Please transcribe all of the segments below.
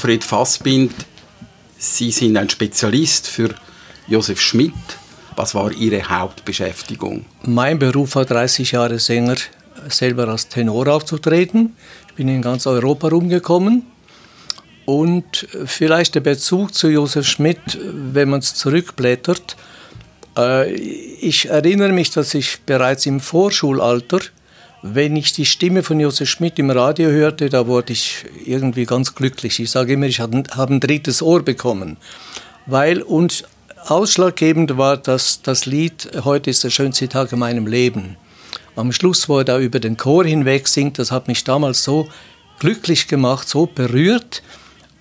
Alfred Fassbind, Sie sind ein Spezialist für Josef Schmidt. Was war Ihre Hauptbeschäftigung? Mein Beruf war 30 Jahre Sänger, selber als Tenor aufzutreten. Ich bin in ganz Europa rumgekommen. Und vielleicht der Bezug zu Josef Schmidt, wenn man es zurückblättert. Äh, ich erinnere mich, dass ich bereits im Vorschulalter, wenn ich die Stimme von Josef Schmidt im Radio hörte, da wurde ich irgendwie ganz glücklich. Ich sage immer, ich habe ein drittes Ohr bekommen. Weil uns Ausschlaggebend war dass das Lied Heute ist der schönste Tag in meinem Leben. Am Schluss, wo er da über den Chor hinweg singt, das hat mich damals so glücklich gemacht, so berührt.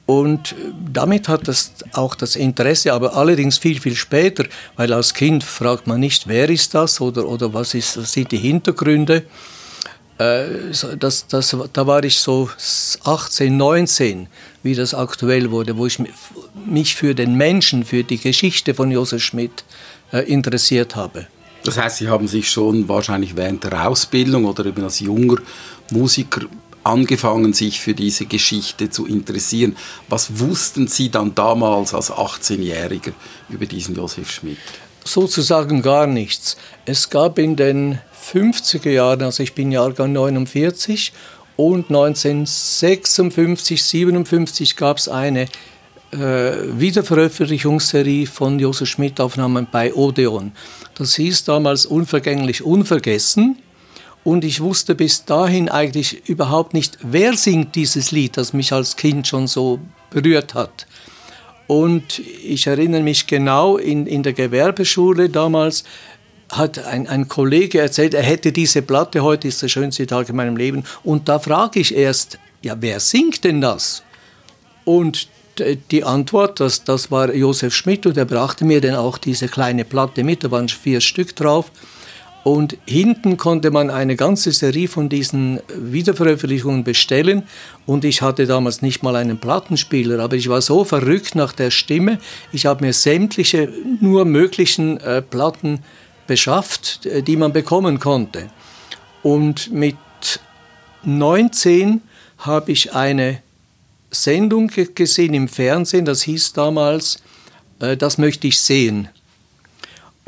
Und damit hat das auch das Interesse, aber allerdings viel, viel später, weil als Kind fragt man nicht, wer ist das oder, oder was, ist, sind die Hintergründe. Äh, das, das, da war ich so 18, 19, wie das aktuell wurde, wo ich mich für den Menschen, für die Geschichte von Josef Schmidt äh, interessiert habe. Das heißt, Sie haben sich schon wahrscheinlich während der Ausbildung oder eben als junger Musiker angefangen, sich für diese Geschichte zu interessieren. Was wussten Sie dann damals als 18-Jähriger über diesen Josef Schmidt? Sozusagen gar nichts. Es gab in den 50er Jahren, also ich bin Jahrgang 49 und 1956, 57 gab es eine äh, Wiederveröffentlichungsserie von Josef Schmidt Aufnahmen bei Odeon. Das hieß damals Unvergänglich Unvergessen. Und ich wusste bis dahin eigentlich überhaupt nicht, wer singt dieses Lied, das mich als Kind schon so berührt hat. Und ich erinnere mich genau, in, in der Gewerbeschule damals hat ein, ein Kollege erzählt, er hätte diese Platte, heute ist der schönste Tag in meinem Leben. Und da frage ich erst, ja, wer singt denn das? Und die Antwort, das, das war Josef Schmidt und er brachte mir dann auch diese kleine Platte mit, da waren vier Stück drauf. Und hinten konnte man eine ganze Serie von diesen Wiederveröffentlichungen bestellen. Und ich hatte damals nicht mal einen Plattenspieler, aber ich war so verrückt nach der Stimme. Ich habe mir sämtliche nur möglichen äh, Platten beschafft, äh, die man bekommen konnte. Und mit 19 habe ich eine Sendung gesehen im Fernsehen, das hieß damals, äh, das möchte ich sehen.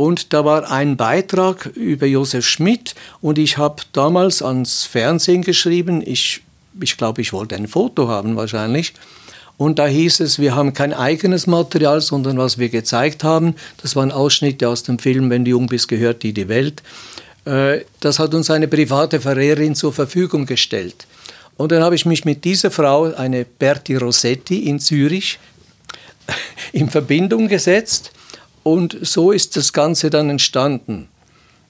Und da war ein Beitrag über Josef Schmidt und ich habe damals ans Fernsehen geschrieben, ich, ich glaube, ich wollte ein Foto haben wahrscheinlich. Und da hieß es, wir haben kein eigenes Material, sondern was wir gezeigt haben, das waren Ausschnitte aus dem Film Wenn du jung bist, gehört dir die Welt. Äh, das hat uns eine private Verehrerin zur Verfügung gestellt. Und dann habe ich mich mit dieser Frau, eine Berti Rossetti in Zürich, in Verbindung gesetzt. Und so ist das Ganze dann entstanden.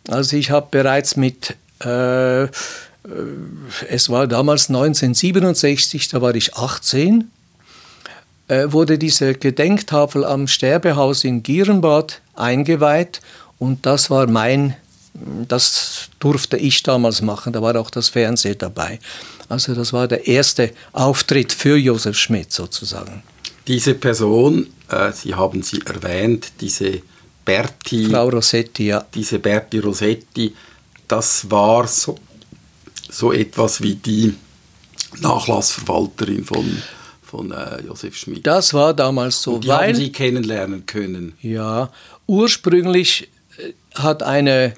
Also ich habe bereits mit, äh, äh es war damals 1967, da war ich 18, äh, wurde diese Gedenktafel am Sterbehaus in Gierenbad eingeweiht und das war mein, das durfte ich damals machen, da war auch das Fernsehen dabei. Also das war der erste Auftritt für Josef Schmidt sozusagen. Diese Person, äh, Sie haben sie erwähnt, diese Berti. Frau Rossetti, ja. Diese Berti Rossetti, das war so, so etwas wie die Nachlassverwalterin von von äh, Josef Schmidt. Das war damals so. Und die weil, haben Sie kennenlernen können. Ja, ursprünglich äh, hat eine,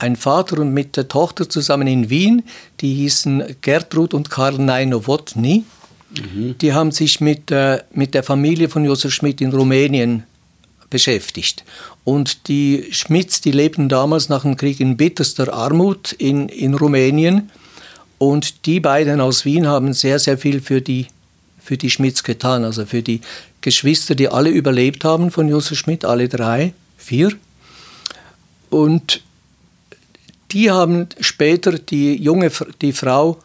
ein Vater und mit der Tochter zusammen in Wien, die hießen Gertrud und Karl Neinowotny. Mhm. Die haben sich mit, äh, mit der Familie von Josef Schmidt in Rumänien beschäftigt. Und die Schmidts, die lebten damals nach dem Krieg in bitterster Armut in, in Rumänien. Und die beiden aus Wien haben sehr, sehr viel für die für die Schmidts getan, also für die Geschwister, die alle überlebt haben von Josef Schmidt, alle drei, vier. Und die haben später die junge, die Frau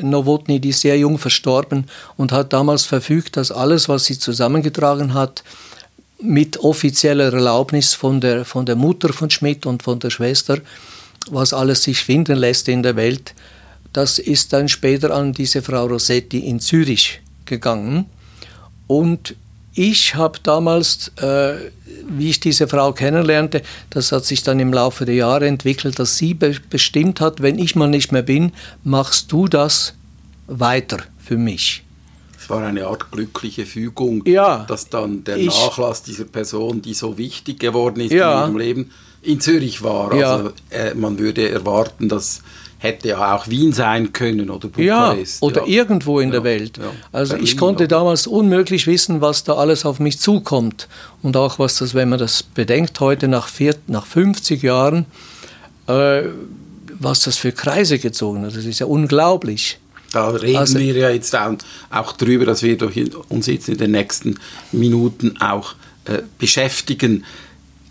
Nowotny, die ist sehr jung verstorben und hat damals verfügt, dass alles, was sie zusammengetragen hat, mit offizieller Erlaubnis von der, von der Mutter von Schmidt und von der Schwester, was alles sich finden lässt in der Welt, das ist dann später an diese Frau Rossetti in Zürich gegangen. Und ich habe damals, äh, wie ich diese Frau kennenlernte, das hat sich dann im Laufe der Jahre entwickelt, dass sie be bestimmt hat, wenn ich mal nicht mehr bin, machst du das weiter für mich. Es war eine Art glückliche Fügung, ja, dass dann der ich, Nachlass dieser Person, die so wichtig geworden ist ja, in ihrem Leben, in Zürich war. Ja. Also äh, man würde erwarten, dass hätte ja auch Wien sein können oder Bukarest. Ja, oder ja. irgendwo in ja, der Welt. Ja. Also Berlin ich konnte damals unmöglich wissen, was da alles auf mich zukommt. Und auch was das, wenn man das bedenkt, heute nach, vier, nach 50 Jahren, äh, was das für Kreise gezogen hat. Das ist ja unglaublich. Da reden also, wir ja jetzt auch drüber, dass wir uns jetzt in den nächsten Minuten auch äh, beschäftigen.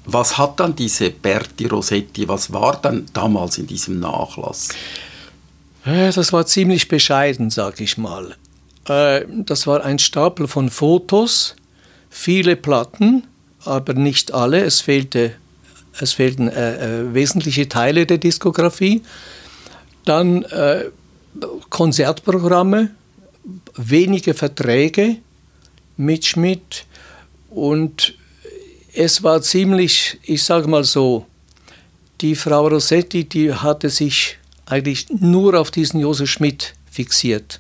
Was hat dann diese Berti Rossetti, was war dann damals in diesem Nachlass? Äh, das war ziemlich bescheiden, sag ich mal. Äh, das war ein Stapel von Fotos, viele Platten, aber nicht alle. Es, fehlte, es fehlten äh, äh, wesentliche Teile der Diskografie. Dann äh, Konzertprogramme, wenige Verträge mit Schmidt und es war ziemlich, ich sage mal so, die Frau Rossetti, die hatte sich eigentlich nur auf diesen Josef Schmidt fixiert.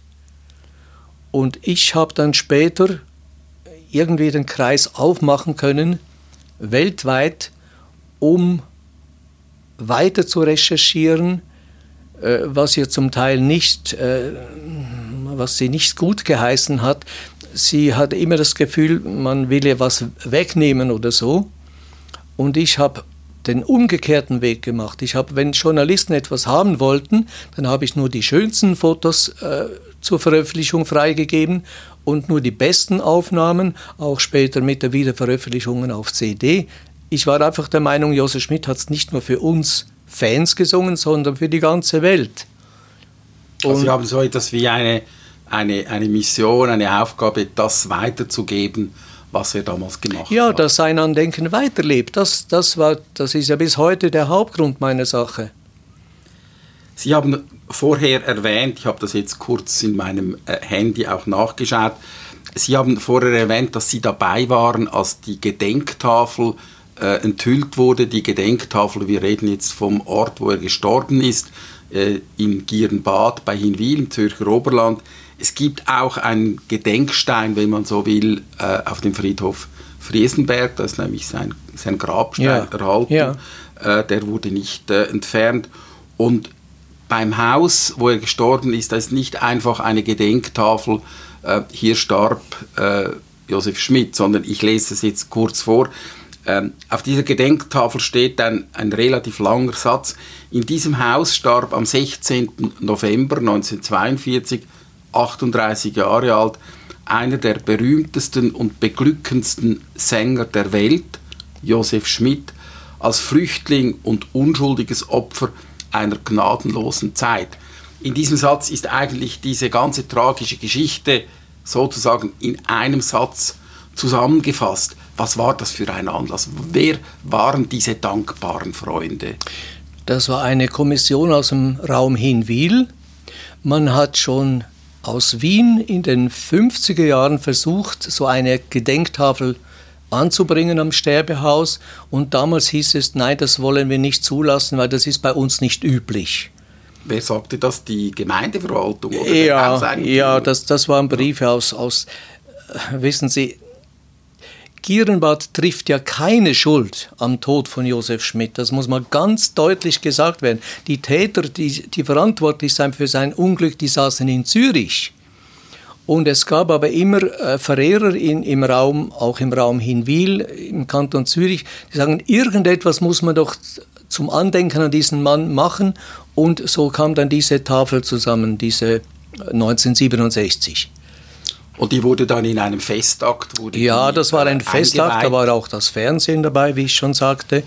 Und ich habe dann später irgendwie den Kreis aufmachen können, weltweit, um weiter zu recherchieren, äh, was ihr zum Teil nicht, äh, was sie nicht gut geheißen hat, sie hatte immer das Gefühl, man will ihr was wegnehmen oder so. Und ich habe den umgekehrten Weg gemacht. Ich habe, wenn Journalisten etwas haben wollten, dann habe ich nur die schönsten Fotos äh, zur Veröffentlichung freigegeben und nur die besten Aufnahmen, auch später mit der Wiederveröffentlichung auf CD. Ich war einfach der Meinung, Josef Schmidt hat es nicht nur für uns Fans gesungen, sondern für die ganze Welt. Und also Sie haben so etwas wie eine eine, eine Mission, eine Aufgabe, das weiterzugeben, was er damals gemacht ja, hat. Ja, dass sein Andenken weiterlebt, das, das, war, das ist ja bis heute der Hauptgrund meiner Sache. Sie haben vorher erwähnt, ich habe das jetzt kurz in meinem äh, Handy auch nachgeschaut, Sie haben vorher erwähnt, dass Sie dabei waren, als die Gedenktafel äh, enthüllt wurde. Die Gedenktafel, wir reden jetzt vom Ort, wo er gestorben ist, äh, in Gierenbad bei Hinwil im Zürcher Oberland. Es gibt auch einen Gedenkstein, wenn man so will, äh, auf dem Friedhof Friesenberg. Da ist nämlich sein, sein Grabstein ja. erhalten. Ja. Äh, der wurde nicht äh, entfernt. Und beim Haus, wo er gestorben ist, da ist nicht einfach eine Gedenktafel, äh, hier starb äh, Josef Schmidt, sondern ich lese es jetzt kurz vor. Ähm, auf dieser Gedenktafel steht ein, ein relativ langer Satz. In diesem Haus starb am 16. November 1942 38 Jahre alt, einer der berühmtesten und beglückendsten Sänger der Welt, Josef Schmidt, als Flüchtling und unschuldiges Opfer einer gnadenlosen Zeit. In diesem Satz ist eigentlich diese ganze tragische Geschichte sozusagen in einem Satz zusammengefasst. Was war das für ein Anlass? Wer waren diese dankbaren Freunde? Das war eine Kommission aus dem Raum Hinwil. Man hat schon aus Wien in den 50er Jahren versucht, so eine Gedenktafel anzubringen am Sterbehaus. Und damals hieß es, nein, das wollen wir nicht zulassen, weil das ist bei uns nicht üblich. Wer sagte das? Die Gemeindeverwaltung oder ja, Ja, das, das waren Briefe aus, aus, äh, wissen Sie, Gierenbad trifft ja keine Schuld am Tod von Josef Schmidt. Das muss mal ganz deutlich gesagt werden. Die Täter, die, die verantwortlich sind für sein Unglück, die saßen in Zürich. Und es gab aber immer äh, Verehrer in, im Raum, auch im Raum Hinwil, im Kanton Zürich, die sagen, irgendetwas muss man doch zum Andenken an diesen Mann machen. Und so kam dann diese Tafel zusammen, diese 1967. Äh, und die wurde dann in einem Festakt? ja, das war ein Festakt, da war auch das Fernsehen dabei, wie ich schon sagte.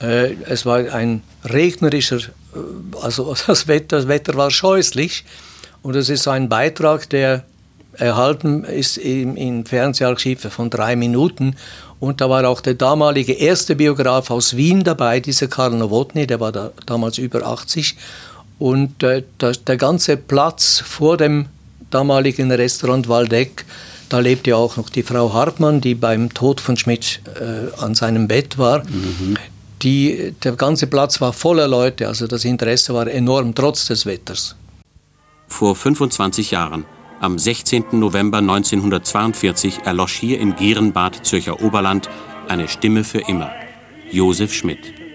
Äh, es war ein regnerischer, äh, also das Wetter, das Wetter war scheußlich. Und es ist ein Beitrag, der erhalten ist im, im Fernseharchiv von drei Minuten. Und da war auch der damalige erste Biograf aus Wien dabei, dieser Karl Nowotny, der war da, damals über 80. Und äh, der, der ganze Platz vor dem damaligen Restaurant Waldeck, da lebte auch noch die Frau Hartmann, die beim Tod von Schmidt äh, an seinem Bett war. Mhm. Die, der ganze Platz war voller Leute, also das Interesse war enorm, trotz des Wetters. Vor 25 Jahren, am 16. November 1942, erlosch hier in Gierenbad, Zürcher Oberland, eine Stimme für immer. Josef Schmidt.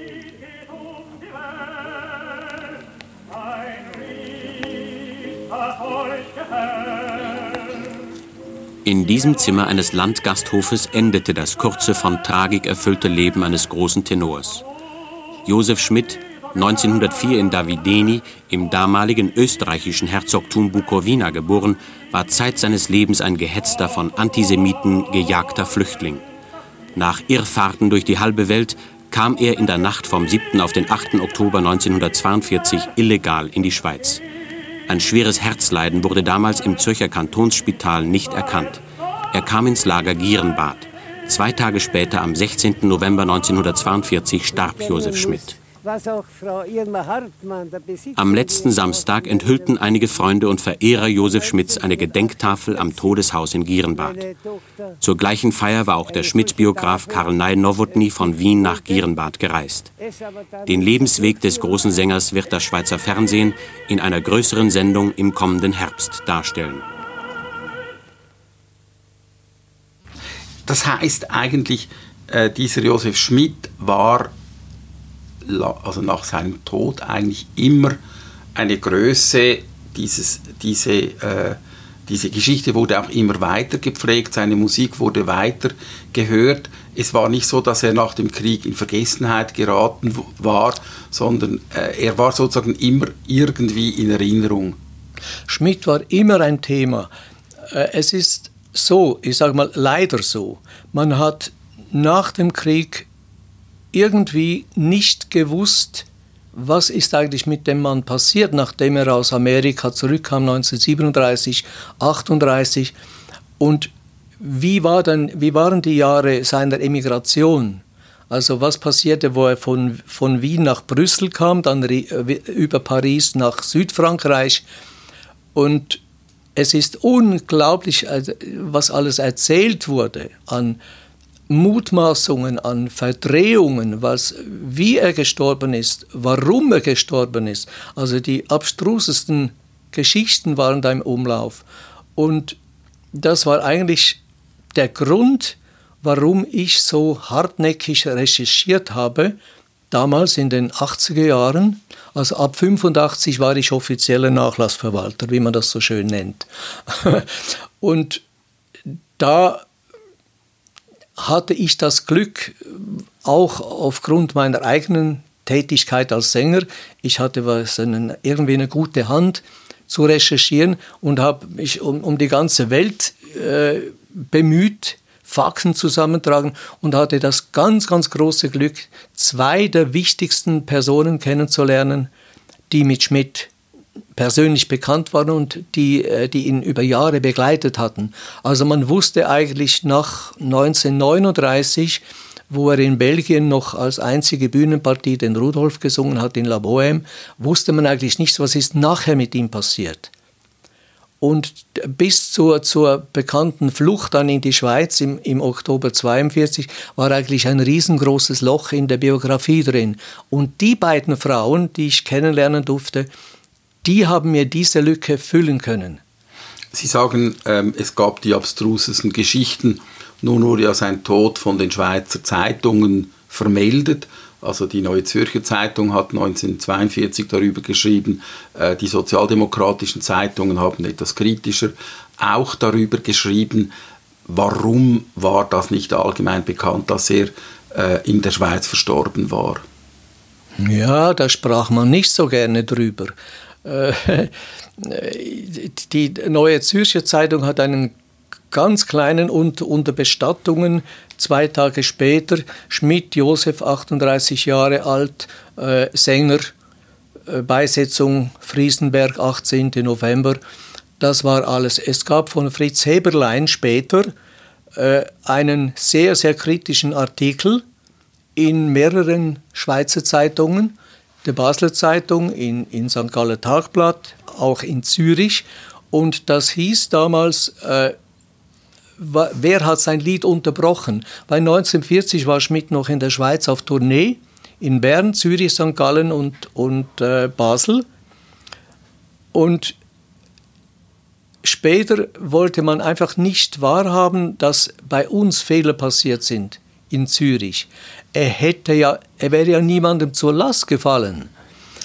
In diesem Zimmer eines Landgasthofes endete das kurze, von Tragik erfüllte Leben eines großen Tenors. Josef Schmidt, 1904 in Davideni im damaligen österreichischen Herzogtum Bukowina geboren, war Zeit seines Lebens ein gehetzter, von Antisemiten gejagter Flüchtling. Nach Irrfahrten durch die halbe Welt kam er in der Nacht vom 7. auf den 8. Oktober 1942 illegal in die Schweiz. Ein schweres Herzleiden wurde damals im Zürcher Kantonsspital nicht erkannt. Er kam ins Lager Gierenbad. Zwei Tage später, am 16. November 1942, starb Josef Schmidt was auch Frau Irma Hartmann, der Besitzer Am letzten Samstag enthüllten einige Freunde und Verehrer Josef Schmidts eine Gedenktafel am Todeshaus in Gierenbad. Zur gleichen Feier war auch der Schmidt-Biograf Karl Ney Nowotny von Wien nach Gierenbad gereist. Den Lebensweg des großen Sängers wird das Schweizer Fernsehen in einer größeren Sendung im kommenden Herbst darstellen. Das heißt eigentlich, äh, dieser Josef Schmidt war also nach seinem Tod eigentlich immer eine Größe. Dieses, diese, äh, diese Geschichte wurde auch immer weiter gepflegt, seine Musik wurde weiter gehört. Es war nicht so, dass er nach dem Krieg in Vergessenheit geraten war, sondern äh, er war sozusagen immer irgendwie in Erinnerung. Schmidt war immer ein Thema. Äh, es ist so, ich sage mal leider so, man hat nach dem Krieg irgendwie nicht gewusst, was ist eigentlich mit dem Mann passiert, nachdem er aus Amerika zurückkam 1937, 38 und wie, war denn, wie waren die Jahre seiner Emigration? Also was passierte, wo er von, von Wien nach Brüssel kam, dann über Paris nach Südfrankreich und es ist unglaublich, also, was alles erzählt wurde an Mutmaßungen an Verdrehungen, was, wie er gestorben ist, warum er gestorben ist. Also die abstrusesten Geschichten waren da im Umlauf. Und das war eigentlich der Grund, warum ich so hartnäckig recherchiert habe, damals in den 80er Jahren. Also ab 85 war ich offizieller Nachlassverwalter, wie man das so schön nennt. Und da hatte ich das Glück, auch aufgrund meiner eigenen Tätigkeit als Sänger, ich hatte was einen, irgendwie eine gute Hand zu recherchieren und habe mich um, um, die ganze Welt äh, bemüht, Fakten zusammentragen und hatte das ganz, ganz große Glück, zwei der wichtigsten Personen kennenzulernen, die mit Schmidt persönlich bekannt waren und die, äh, die ihn über Jahre begleitet hatten. Also man wusste eigentlich nach 1939, wo er in Belgien noch als einzige Bühnenpartie den Rudolf gesungen hat in La Bohème, wusste man eigentlich nicht, was ist nachher mit ihm passiert. Und bis zur, zur bekannten Flucht dann in die Schweiz im, im Oktober 1942 war eigentlich ein riesengroßes Loch in der Biografie drin. Und die beiden Frauen, die ich kennenlernen durfte, die haben mir diese Lücke füllen können. Sie sagen, ähm, es gab die abstrusesten Geschichten. Nun wurde ja sein Tod von den Schweizer Zeitungen vermeldet. Also die Neue Zürcher Zeitung hat 1942 darüber geschrieben, äh, die sozialdemokratischen Zeitungen haben etwas kritischer auch darüber geschrieben, warum war das nicht allgemein bekannt, dass er äh, in der Schweiz verstorben war. Ja, da sprach man nicht so gerne drüber. Äh, die Neue Zürcher Zeitung hat einen ganz kleinen und unter Bestattungen zwei Tage später Schmidt Josef 38 Jahre alt äh, Sänger äh, Beisetzung Friesenberg 18. November das war alles es gab von Fritz Heberlein später einen sehr, sehr kritischen Artikel in mehreren Schweizer Zeitungen, der Basler Zeitung, in, in St. Galler Tagblatt, auch in Zürich. Und das hieß damals, äh, wer hat sein Lied unterbrochen? Weil 1940 war Schmidt noch in der Schweiz auf Tournee, in Bern, Zürich, St. Gallen und, und äh, Basel. Und später wollte man einfach nicht wahrhaben, dass bei uns Fehler passiert sind in Zürich. Er hätte ja, er wäre ja niemandem zur Last gefallen.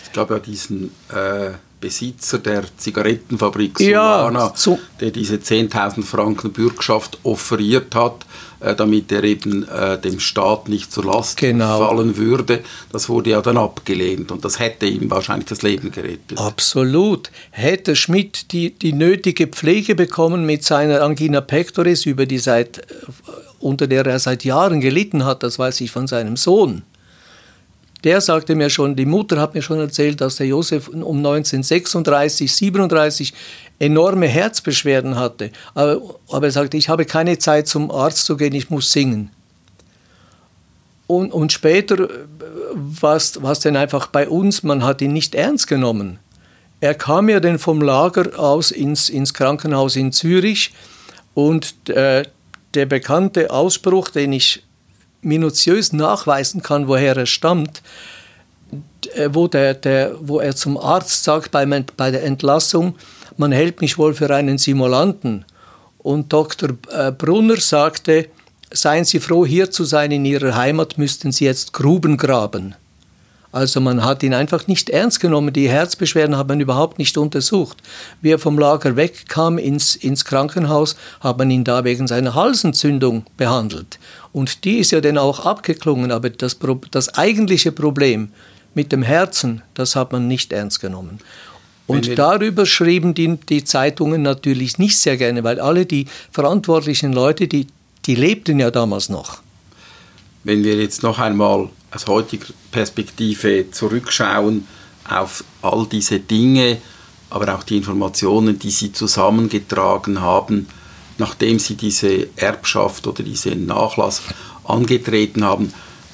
Es gab ja diesen äh, Besitzer der Zigarettenfabrik Solana, ja, so. der diese 10.000 Franken Bürgschaft offeriert hat, damit er eben äh, dem Staat nicht zur Last genau. fallen würde. Das wurde ja dann abgelehnt und das hätte ihm wahrscheinlich das Leben gerettet. Absolut. Hätte Schmidt die, die nötige Pflege bekommen mit seiner Angina pectoris, über die seit, äh, unter der er seit Jahren gelitten hat, das weiß ich von seinem Sohn der sagte mir schon, die Mutter hat mir schon erzählt, dass der Josef um 1936, 37 enorme Herzbeschwerden hatte. Aber, aber er sagte, ich habe keine Zeit zum Arzt zu gehen, ich muss singen. Und, und später war es dann einfach bei uns, man hat ihn nicht ernst genommen. Er kam ja dann vom Lager aus ins, ins Krankenhaus in Zürich und äh, der bekannte Ausspruch, den ich minutiös nachweisen kann, woher er stammt, äh, wo, der, der, wo er zum Arzt sagt bei, bei der Entlassung, man hält mich wohl für einen Simulanten. Und Dr. Äh, Brunner sagte, seien Sie froh, hier zu sein in Ihrer Heimat, müssten Sie jetzt Gruben graben. Also man hat ihn einfach nicht ernst genommen. Die Herzbeschwerden hat man überhaupt nicht untersucht. Wie er vom Lager wegkam ins, ins Krankenhaus, hat man ihn da wegen seiner Halsentzündung behandelt. Und die ist ja dann auch abgeklungen. Aber das, das eigentliche Problem mit dem Herzen, das hat man nicht ernst genommen. Und darüber schrieben die, die Zeitungen natürlich nicht sehr gerne, weil alle die verantwortlichen Leute, die, die lebten ja damals noch. Wenn wir jetzt noch einmal aus heutiger Perspektive zurückschauen auf all diese Dinge, aber auch die Informationen, die Sie zusammengetragen haben, nachdem Sie diese Erbschaft oder diesen Nachlass angetreten haben,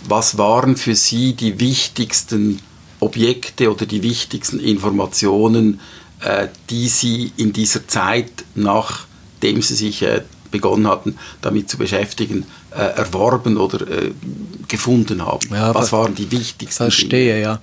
was waren für Sie die wichtigsten Objekte oder die wichtigsten Informationen, äh, die Sie in dieser Zeit, nachdem Sie sich äh, begonnen hatten, damit zu beschäftigen, äh, erworben oder äh, gefunden haben? Ja, Was waren die wichtigsten Verstehe, Dinge? ja.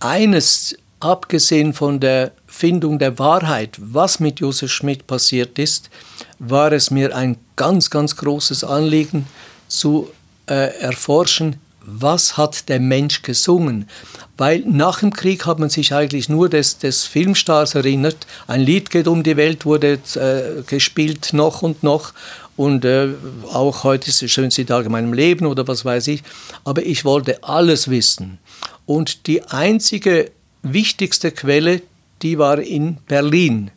Eines, abgesehen von der Findung der Wahrheit, was mit Josef Schmidt passiert ist, war es mir ein ganz, ganz großes Anliegen zu äh, erforschen, was hat der Mensch gesungen? Weil nach dem Krieg hat man sich eigentlich nur des, des Filmstars erinnert. Ein Lied geht um die Welt, wurde äh, gespielt noch und noch. Und äh, auch heute ist der schönste Tag in meinem Leben oder was weiß ich. Aber ich wollte alles wissen. Und die einzige wichtigste Quelle, die war in Berlin.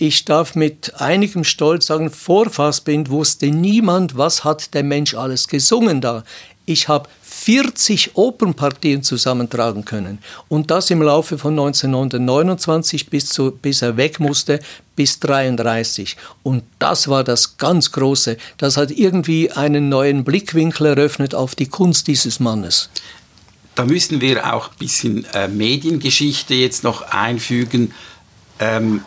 Ich darf mit einigem Stolz sagen, vor Fassbind wusste niemand, was hat der Mensch alles gesungen da. Ich habe 40 Opernpartien zusammentragen können. Und das im Laufe von 1929 bis, zu, bis er weg musste, bis 1933. Und das war das ganz Große. Das hat irgendwie einen neuen Blickwinkel eröffnet auf die Kunst dieses Mannes. Da müssen wir auch ein bisschen äh, Mediengeschichte jetzt noch einfügen. Ähm,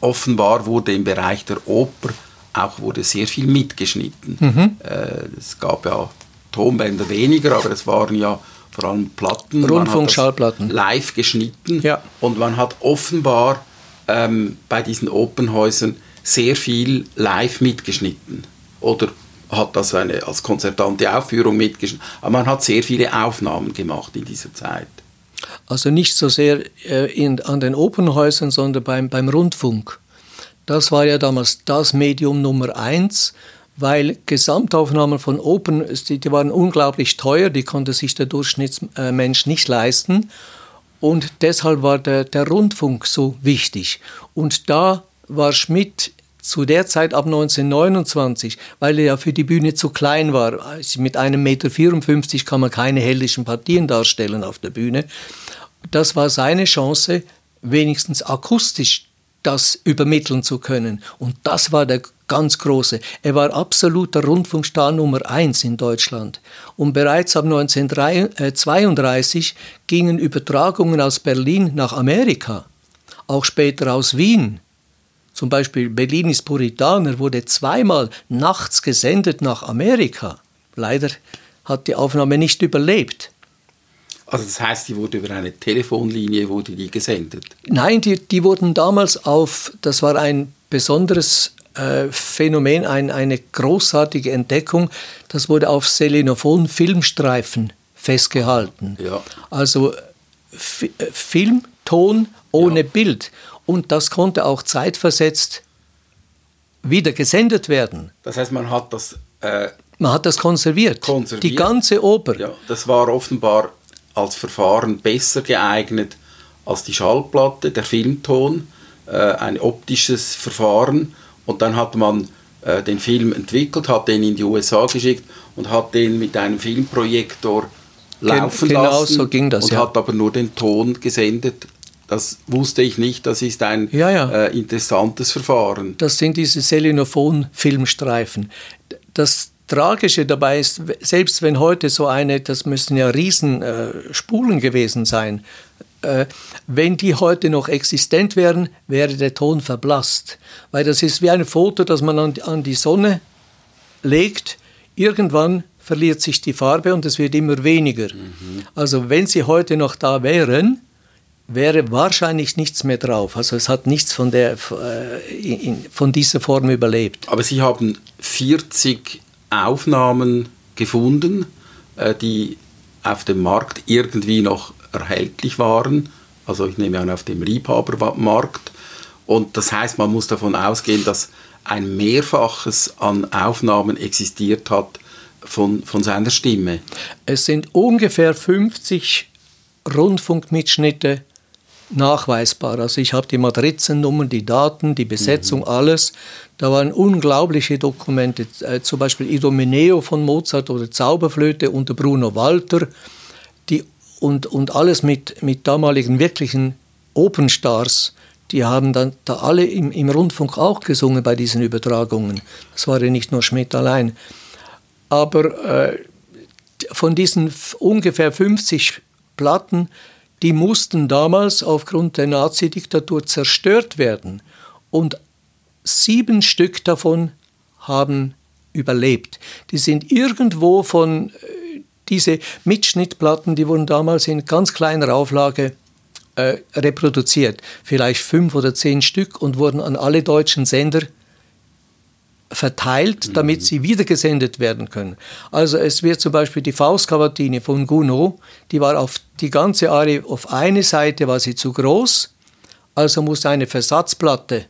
offenbar wurde im Bereich der Oper auch wurde sehr viel mitgeschnitten. Mhm. Äh, es gab ja Tonbänder weniger, aber es waren ja vor allem Platten. Rundfunkschallplatten. Live geschnitten. Ja. Und man hat offenbar ähm, bei diesen Opernhäusern sehr viel live mitgeschnitten. Oder hat das eine, als konzertante Aufführung mitgeschnitten. Aber man hat sehr viele Aufnahmen gemacht in dieser Zeit. Also nicht so sehr äh, in, an den Opernhäusern, sondern beim, beim Rundfunk. Das war ja damals das Medium Nummer eins, weil Gesamtaufnahmen von Opern, die, die waren unglaublich teuer, die konnte sich der Durchschnittsmensch nicht leisten. Und deshalb war der, der Rundfunk so wichtig. Und da war Schmidt zu der Zeit ab 1929, weil er ja für die Bühne zu klein war. Also mit einem Meter 54 kann man keine heldischen Partien darstellen auf der Bühne. Das war seine Chance, wenigstens akustisch das übermitteln zu können. Und das war der ganz große. Er war absoluter Rundfunkstar Nummer eins in Deutschland. Und bereits ab 1932 gingen Übertragungen aus Berlin nach Amerika, auch später aus Wien. Zum Beispiel Bellinis Puritaner wurde zweimal nachts gesendet nach Amerika. Leider hat die Aufnahme nicht überlebt. Also das heißt, die wurde über eine Telefonlinie wurde die gesendet? Nein, die, die wurden damals auf, das war ein besonderes äh, Phänomen, ein, eine großartige Entdeckung, das wurde auf Selenophon-Filmstreifen festgehalten. Ja. Also F Film, Ton ohne ja. Bild. Und das konnte auch zeitversetzt wieder gesendet werden. Das heißt, man hat das... Äh, man hat das konserviert. konserviert. Die ganze Oper. Ja, das war offenbar als Verfahren besser geeignet als die Schallplatte, der Filmton, äh, ein optisches Verfahren. Und dann hat man äh, den Film entwickelt, hat den in die USA geschickt und hat den mit einem Filmprojektor laufen genau lassen. so ging das, und ja. hat aber nur den Ton gesendet. Das wusste ich nicht, das ist ein ja, ja. Äh, interessantes Verfahren. Das sind diese Selenophon-Filmstreifen. Das Tragische dabei ist, selbst wenn heute so eine, das müssen ja Riesenspulen äh, gewesen sein, äh, wenn die heute noch existent wären, wäre der Ton verblasst. Weil das ist wie ein Foto, das man an, an die Sonne legt. Irgendwann verliert sich die Farbe und es wird immer weniger. Mhm. Also wenn sie heute noch da wären, wäre wahrscheinlich nichts mehr drauf. Also es hat nichts von, der, äh, von dieser Form überlebt. Aber Sie haben 40 Aufnahmen gefunden, äh, die auf dem Markt irgendwie noch erhältlich waren. Also ich nehme an, auf dem Liebhabermarkt. Und das heißt, man muss davon ausgehen, dass ein Mehrfaches an Aufnahmen existiert hat von, von seiner Stimme. Es sind ungefähr 50 Rundfunkmitschnitte nachweisbar. Also ich habe die Matrizennummern, die Daten, die Besetzung, mhm. alles. Da waren unglaubliche Dokumente, äh, zum Beispiel Idomeneo von Mozart oder Zauberflöte unter Bruno Walter die, und, und alles mit, mit damaligen wirklichen Openstars. Die haben dann da alle im, im Rundfunk auch gesungen bei diesen Übertragungen. Das war ja nicht nur Schmidt allein. Aber äh, von diesen ungefähr 50 Platten die mussten damals aufgrund der Nazi-Diktatur zerstört werden. Und sieben Stück davon haben überlebt. Die sind irgendwo von, äh, diese Mitschnittplatten, die wurden damals in ganz kleiner Auflage äh, reproduziert. Vielleicht fünf oder zehn Stück und wurden an alle deutschen Sender verteilt, damit sie wiedergesendet werden können. Also es wird zum Beispiel die Faustkavatine von Gounod, die war auf die ganze Arie auf eine Seite war sie zu groß, also musste eine Versatzplatte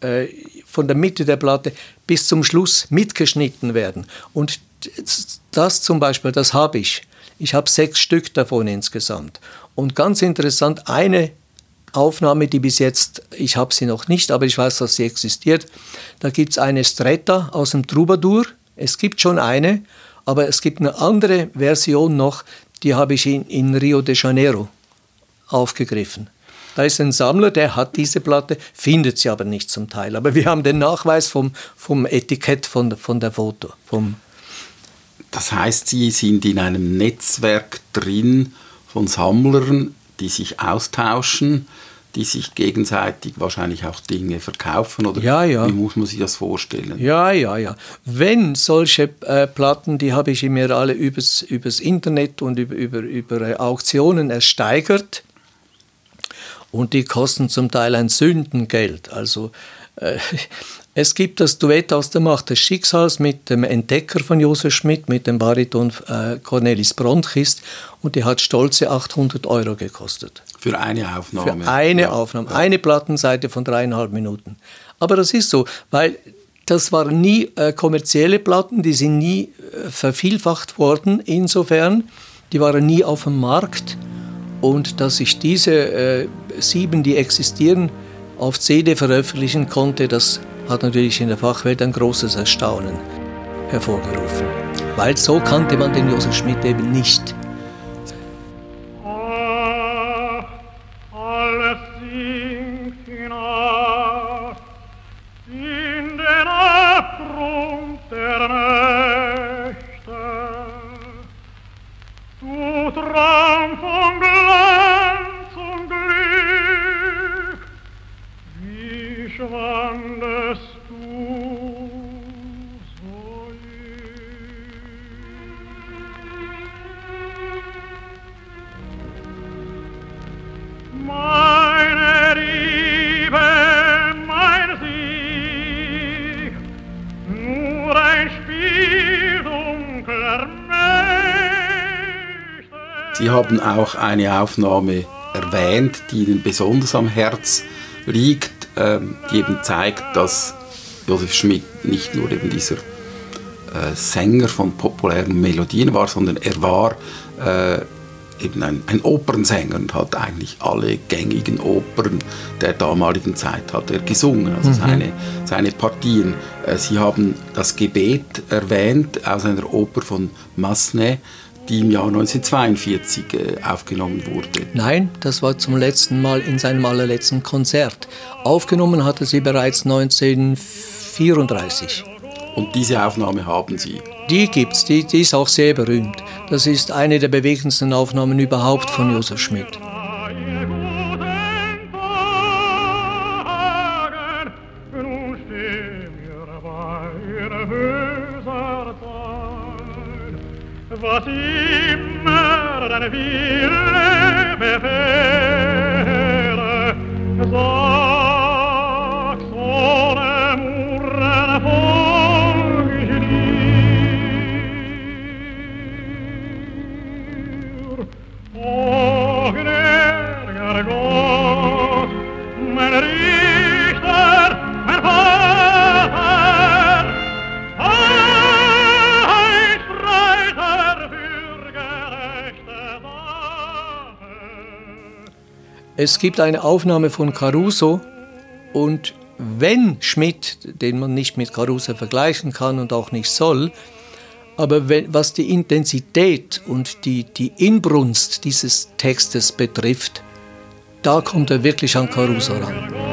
äh, von der Mitte der Platte bis zum Schluss mitgeschnitten werden. Und das zum Beispiel, das habe ich. Ich habe sechs Stück davon insgesamt. Und ganz interessant, eine Aufnahme, die bis jetzt, ich habe sie noch nicht, aber ich weiß, dass sie existiert. Da gibt es eine Stretta aus dem Troubadour. Es gibt schon eine, aber es gibt eine andere Version noch, die habe ich in, in Rio de Janeiro aufgegriffen. Da ist ein Sammler, der hat diese Platte, findet sie aber nicht zum Teil. Aber wir haben den Nachweis vom, vom Etikett von, von der Foto. Vom das heißt, Sie sind in einem Netzwerk drin von Sammlern, die sich austauschen, die sich gegenseitig wahrscheinlich auch Dinge verkaufen oder ja, ja. wie muss man sich das vorstellen? Ja, ja, ja. Wenn solche äh, Platten, die habe ich mir alle übers, übers Internet und über, über, über äh, Auktionen ersteigert und die kosten zum Teil ein Sündengeld. Also äh, es gibt das Duett aus der Macht des Schicksals mit dem Entdecker von Josef Schmidt, mit dem Bariton äh, Cornelis Bronchist und die hat stolze 800 Euro gekostet. Für eine Aufnahme? Für eine ja. Aufnahme, ja. eine Plattenseite von dreieinhalb Minuten. Aber das ist so, weil das waren nie äh, kommerzielle Platten, die sind nie äh, vervielfacht worden insofern, die waren nie auf dem Markt und dass ich diese äh, sieben, die existieren, auf CD veröffentlichen konnte, das hat natürlich in der Fachwelt ein großes Erstaunen hervorgerufen. Weil so kannte man den Josef Schmidt eben nicht. Haben auch eine Aufnahme erwähnt, die Ihnen besonders am Herz liegt, ähm, die eben zeigt, dass Josef Schmidt nicht nur eben dieser äh, Sänger von populären Melodien war, sondern er war äh, eben ein, ein, Opernsänger und hat eigentlich alle gängigen Opern der damaligen Zeit hat er gesungen, also mhm. seine, seine Partien. Äh, Sie haben das Gebet erwähnt aus einer Oper von Massenet, die im Jahr 1942 äh, aufgenommen wurde. Nein, das war zum letzten Mal in seinem allerletzten Konzert. Aufgenommen hatte sie bereits 1934. Und diese Aufnahme haben Sie? Die gibt's, die, die ist auch sehr berühmt. Das ist eine der bewegendsten Aufnahmen überhaupt von Josef Schmidt. Es gibt eine Aufnahme von Caruso und wenn Schmidt, den man nicht mit Caruso vergleichen kann und auch nicht soll, aber wenn, was die Intensität und die, die Inbrunst dieses Textes betrifft, da kommt er wirklich an Caruso ran.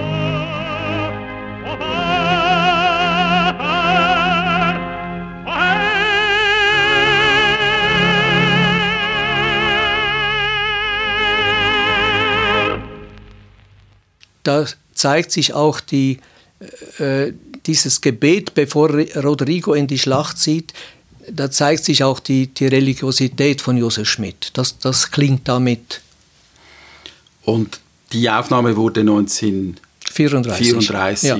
Da zeigt sich auch die, äh, dieses Gebet, bevor Rodrigo in die Schlacht zieht, da zeigt sich auch die, die Religiosität von Josef Schmidt. Das, das klingt damit. Und die Aufnahme wurde 1934. 34. Ja.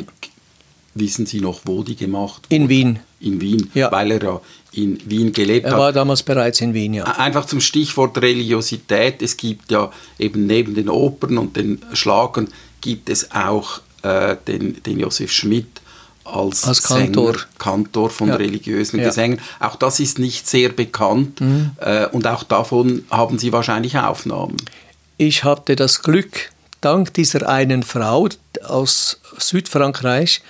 Wissen Sie noch, wo die gemacht wurde? In Wien. In Wien, Ja. weil er ja in Wien gelebt Er hat. war damals bereits in Wien, ja. Einfach zum Stichwort Religiosität. Es gibt ja eben neben den Opern und den Schlagern gibt es auch äh, den, den Josef Schmidt als, Als Kantor. Sänger, Kantor von Ja. religiösen Ja. Gesängen. Auch das ist nicht sehr bekannt Mhm. äh, und auch davon haben Sie wahrscheinlich Aufnahmen. Ich hatte das Glück, dank dieser einen Frau aus Südfrankreich,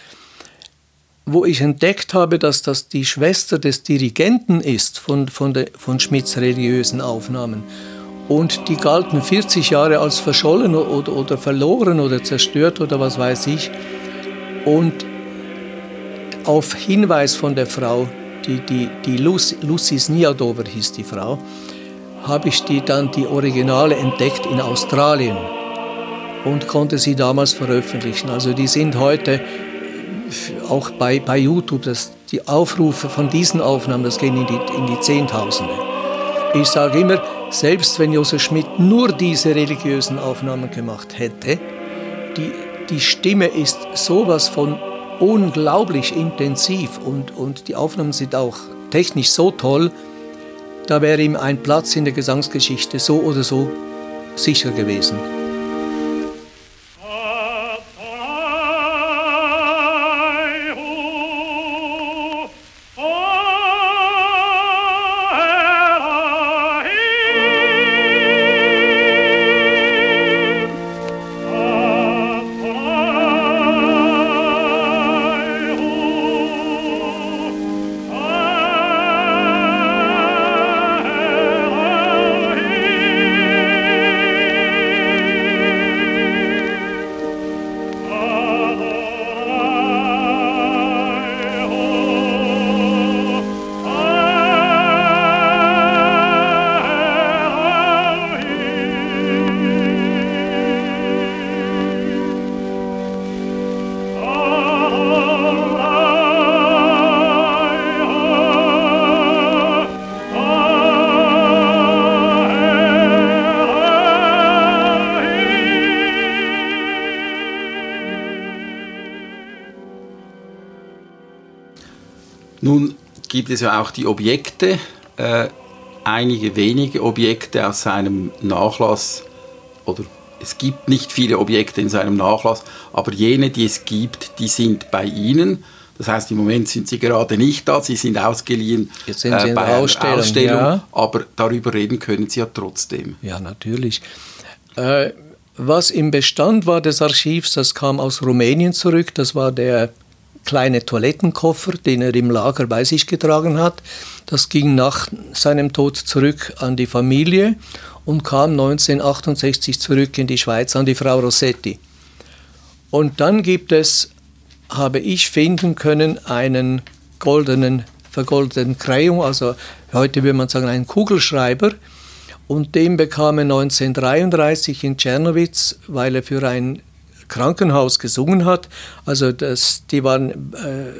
wo ich entdeckt habe, dass das die Schwester des Dirigenten ist von, von, de, von Schmidts religiösen Aufnahmen. Und die galten 40 Jahre als verschollen oder, oder verloren oder zerstört oder was weiß ich. Und auf Hinweis von der Frau, die, die, die Lucy, Lucy Sniadover hieß die Frau, habe ich die dann die Originale entdeckt in Australien und konnte sie damals veröffentlichen. Also die sind heute auch bei, bei YouTube, das, die Aufrufe von diesen Aufnahmen, das gehen in die, in die Zehntausende. Ich sage immer, selbst wenn Josef Schmidt nur diese religiösen Aufnahmen gemacht hätte, die, die Stimme ist sowas von unglaublich intensiv und, und die Aufnahmen sind auch technisch so toll, da wäre ihm ein Platz in der Gesangsgeschichte so oder so sicher gewesen. Gibt es ja auch die Objekte, äh, einige wenige Objekte aus seinem Nachlass, oder es gibt nicht viele Objekte in seinem Nachlass, aber jene, die es gibt, die sind bei Ihnen. Das heißt, im Moment sind sie gerade nicht da, sie sind ausgeliehen sind äh, bei der einer Ausstellung, Ausstellung, ja. aber darüber reden können Sie ja trotzdem. Ja, natürlich. Äh, was im Bestand war des Archivs, das kam aus Rumänien zurück. Das war der kleine Toilettenkoffer, den er im Lager bei sich getragen hat. Das ging nach seinem Tod zurück an die Familie und kam 1968 zurück in die Schweiz an die Frau Rossetti. Und dann gibt es, habe ich finden können, einen goldenen, vergoldeten Crayon, also heute würde man sagen einen Kugelschreiber. Und den bekam er 1933 in Czernowitz, weil er für ein Krankenhaus gesungen hat. Also das, die waren, äh,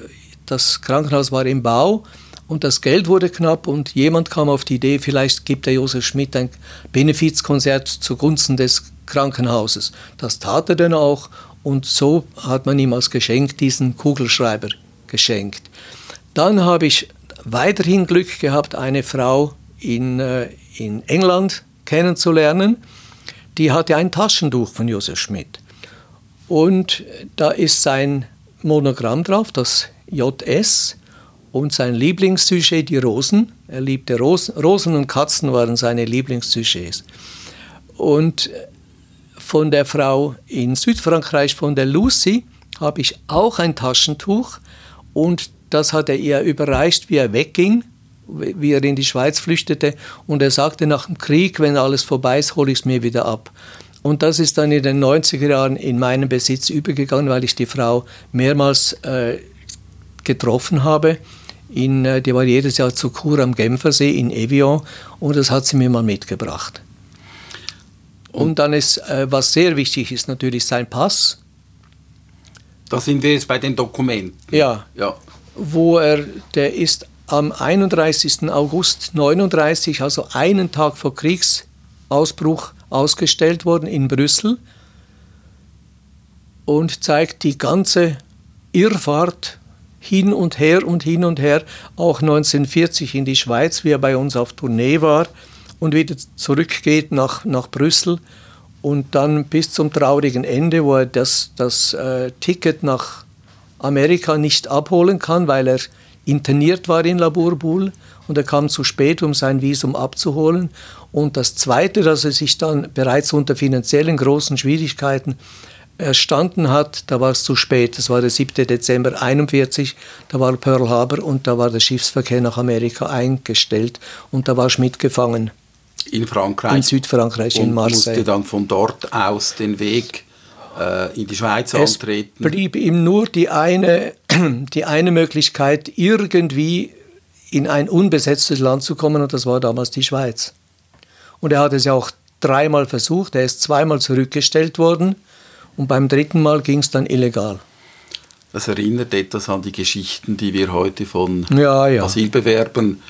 das Krankenhaus war im Bau und das Geld wurde knapp und jemand kam auf die Idee, vielleicht gibt der Josef Schmidt ein Benefizkonzert zugunsten des Krankenhauses. Das tat er dann auch und so hat man ihm als Geschenk diesen Kugelschreiber geschenkt. Dann habe ich weiterhin Glück gehabt, eine Frau in, äh, in England kennenzulernen. Die hatte ein Taschentuch von Josef Schmidt. Und da ist sein Monogramm drauf, das JS, und sein Lieblingssujet, die Rosen. Er liebte Rosen, Rosen und Katzen waren seine Lieblingssujets. Und von der Frau in Südfrankreich, von der Lucy, habe ich auch ein Taschentuch und das hat er ihr überreicht, wie er wegging, wie er in die Schweiz flüchtete. Und er sagte nach dem Krieg, wenn alles vorbei ist, hole ich es mir wieder ab. Und das ist dann in den 90er Jahren in meinen Besitz übergegangen, weil ich die Frau mehrmals äh, getroffen habe. In, äh, die war jedes Jahr zu Kur am Genfersee in Evian und das hat sie mir mal mitgebracht. Und, und dann ist, äh, was sehr wichtig ist, natürlich sein Pass. Da sind wir jetzt bei den Dokumenten. Ja. ja. Wo er, der ist am 31. August 39, also einen Tag vor Kriegsausbruch, ausgestellt worden in Brüssel und zeigt die ganze Irrfahrt hin und her und hin und her, auch 1940 in die Schweiz, wie er bei uns auf Tournee war und wieder zurückgeht nach, nach Brüssel und dann bis zum traurigen Ende, wo er das, das äh, Ticket nach Amerika nicht abholen kann, weil er interniert war in Labourboul und er kam zu spät, um sein Visum abzuholen. Und das Zweite, dass er sich dann bereits unter finanziellen großen Schwierigkeiten erstanden hat, da war es zu spät. Das war der 7. Dezember 1941, da war Pearl Harbor und da war der Schiffsverkehr nach Amerika eingestellt und da war Schmidt gefangen. In Frankreich? In Südfrankreich, und in Marseille. musste dann von dort aus den Weg äh, in die Schweiz es antreten. Es blieb ihm nur die eine, die eine Möglichkeit, irgendwie in ein unbesetztes Land zu kommen und das war damals die Schweiz. Und er hat es ja auch dreimal versucht, er ist zweimal zurückgestellt worden und beim dritten Mal ging es dann illegal. Das erinnert etwas an die Geschichten, die wir heute von ja, ja. Asylbewerbern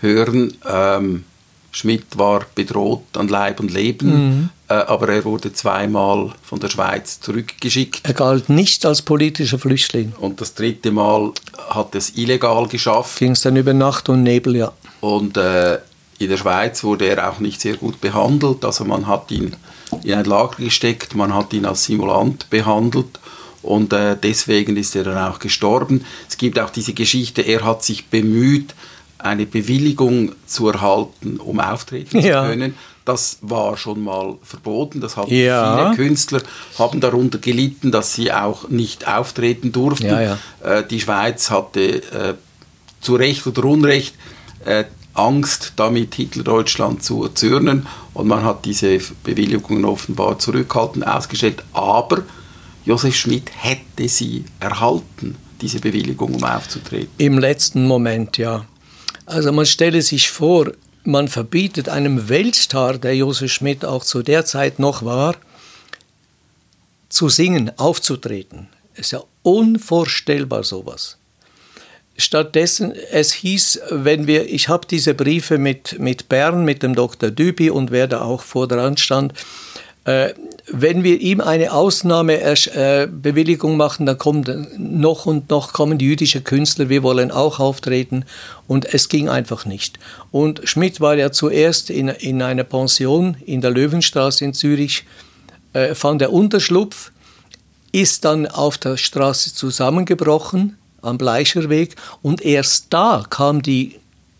hören. Ähm, Schmidt war bedroht an Leib und Leben, mhm. äh, aber er wurde zweimal von der Schweiz zurückgeschickt. Er galt nicht als politischer Flüchtling. Und das dritte Mal hat es illegal geschafft. Ging es dann über Nacht und Nebel, ja. Und äh, in der Schweiz wurde er auch nicht sehr gut behandelt. Also man hat ihn in ein Lager gesteckt, man hat ihn als Simulant behandelt und äh, deswegen ist er dann auch gestorben. Es gibt auch diese Geschichte, er hat sich bemüht, eine Bewilligung zu erhalten, um auftreten ja. zu können. Das war schon mal verboten. Das hatten ja. viele Künstler haben darunter gelitten, dass sie auch nicht auftreten durften. Ja, äh, die Schweiz hatte äh, zu Recht oder Unrecht äh, Angst, damit Hitler-Deutschland zu erzürnen und man hat diese Bewilligungen offenbar zurückhaltend ausgestellt. Aber Josef Schmidt hätte sie erhalten, diese Bewilligung, um aufzutreten. Im letzten Moment, ja. Also man stelle sich vor, man verbietet einem Weltstar, der Josef Schmidt auch zu der Zeit noch war, zu singen, aufzutreten. Ist ja unvorstellbar sowas. Stattdessen, es hieß, wenn wir, ich habe diese Briefe mit, mit Bern, mit dem Dr. Dübi und wer da auch vor dran stand, äh, wenn wir ihm eine Ausnahmebewilligung machen, dann kommen noch und noch kommen die jüdischen Künstler, wir wollen auch auftreten und es ging einfach nicht. Und Schmidt war ja zuerst in, in einer Pension in der Löwenstraße in Zürich, äh, fand er Unterschlupf, ist dann auf der Straße zusammengebrochen am Bleicherweg und erst da kam die,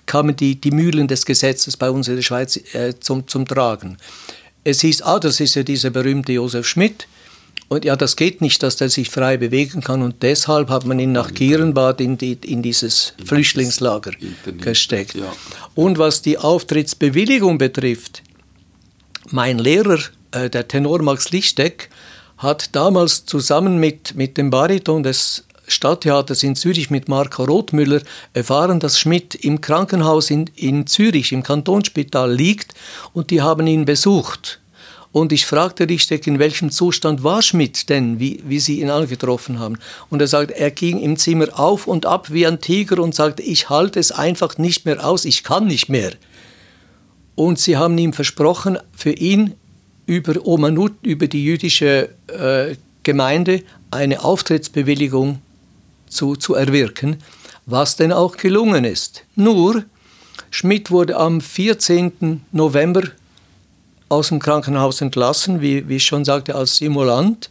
kamen die, die Mühlen des Gesetzes bei uns in der Schweiz äh, zum, zum Tragen es hieß, ah, das ist ja dieser berühmte Josef Schmidt. Und ja, das geht nicht, dass der sich frei bewegen kann. Und deshalb hat man ihn nach Gierenbad in, die, in dieses Flüchtlingslager gesteckt. Ja. Und was die Auftrittsbewilligung betrifft, mein Lehrer, äh, der Tenor Max Lichteck, hat damals zusammen mit, mit dem Bariton des Stadttheaters in Zürich mit Marco Rothmüller erfahren, dass Schmidt im Krankenhaus in, in Zürich, im Kantonsspital liegt und die haben ihn besucht. Und ich fragte Richter, in welchem Zustand war Schmidt denn, wie, wie sie ihn angetroffen haben. Und er sagt, er ging im Zimmer auf und ab wie ein Tiger und sagte, ich halte es einfach nicht mehr aus, ich kann nicht mehr. Und sie haben ihm versprochen, für ihn über Omanut, über die jüdische äh, Gemeinde, eine Auftrittsbewilligung zu, zu erwirken, was denn auch gelungen ist. Nur, Schmidt wurde am 14. November aus dem Krankenhaus entlassen, wie, wie ich schon sagte, als Simulant.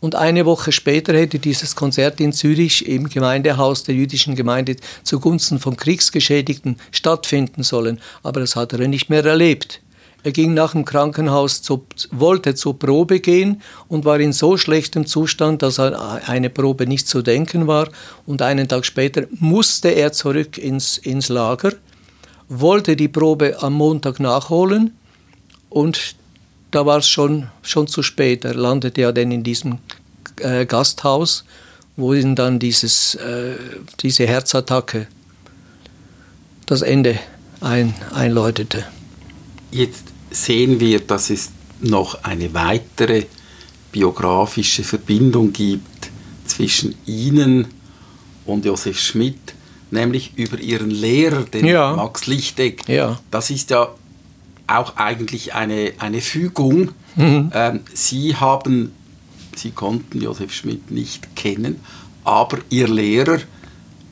Und eine Woche später hätte dieses Konzert in Zürich im Gemeindehaus der jüdischen Gemeinde zugunsten vom Kriegsgeschädigten stattfinden sollen. Aber das hat er nicht mehr erlebt. Er ging nach dem Krankenhaus, zu, wollte zur Probe gehen und war in so schlechtem Zustand, dass eine Probe nicht zu denken war. Und einen Tag später musste er zurück ins, ins Lager, wollte die Probe am Montag nachholen und da war es schon, schon zu spät. Er landete ja dann in diesem äh, Gasthaus, wo ihn dann dieses, äh, diese Herzattacke das Ende ein, einläutete. Jetzt sehen wir, dass es noch eine weitere biografische Verbindung gibt zwischen Ihnen und Josef Schmidt, nämlich über Ihren Lehrer, den ja. Max Lichteck. Ja. Das ist ja auch eigentlich eine, eine Fügung. Mhm. Ähm, Sie haben, Sie konnten Josef Schmidt nicht kennen, aber Ihr Lehrer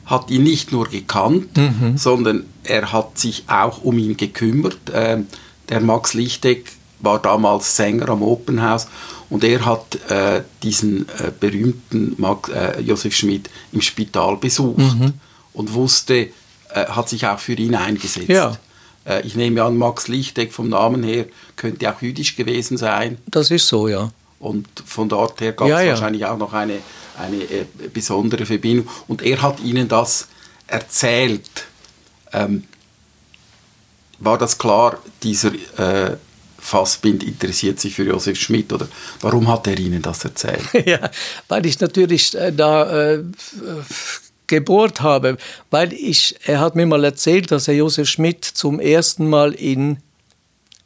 hat ihn nicht nur gekannt, mhm. sondern er hat sich auch um ihn gekümmert. Ähm, der Max Lichteck war damals Sänger am Opernhaus und er hat äh, diesen äh, berühmten Max, äh, Josef Schmidt im Spital besucht mhm. und wusste, äh, hat sich auch für ihn eingesetzt. Ja. Äh, ich nehme an, Max Lichteck vom Namen her könnte auch jüdisch gewesen sein. Das ist so, ja. Und von dort her gab es ja, ja. wahrscheinlich auch noch eine, eine äh, besondere Verbindung. Und er hat ihnen das erzählt. Ähm, war das klar, dieser äh, Fassbind interessiert sich für Josef Schmidt oder warum hat er Ihnen das erzählt? ja, weil ich natürlich äh, da äh, gebohrt habe, weil ich, er hat mir mal erzählt, dass er Josef Schmidt zum ersten Mal in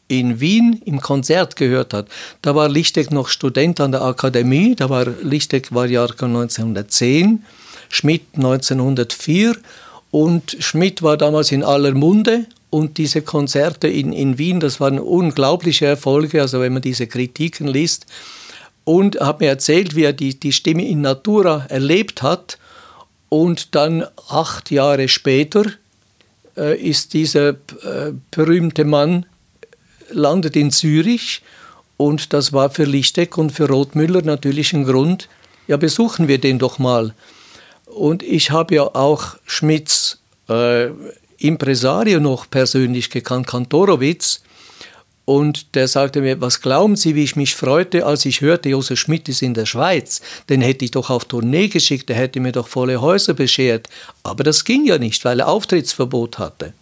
in Wien im Konzert gehört hat. Da war Lichteck noch Student an der Akademie, da war Lichteck war Jahrgang 1910, Schmidt 1904 und Schmidt war damals in aller Munde und diese Konzerte in, in Wien, das waren unglaubliche Erfolge, also wenn man diese Kritiken liest. Und hat mir erzählt, wie er die, die Stimme in Natura erlebt hat. Und dann acht Jahre später äh, ist dieser äh, berühmte Mann landet in Zürich. Und das war für Lichteck und für Rothmüller natürlich ein Grund, ja, besuchen wir den doch mal. Und ich habe ja auch Schmidts äh, Impresario noch persönlich gekannt, Kantorowitz. Und der sagte mir, was glauben Sie, wie ich mich freute, als ich hörte, Josef Schmidt ist in der Schweiz. Den hätte ich doch auf Tournee geschickt, der hätte mir doch volle Häuser beschert. Aber das ging ja nicht, weil er Auftrittsverbot hatte.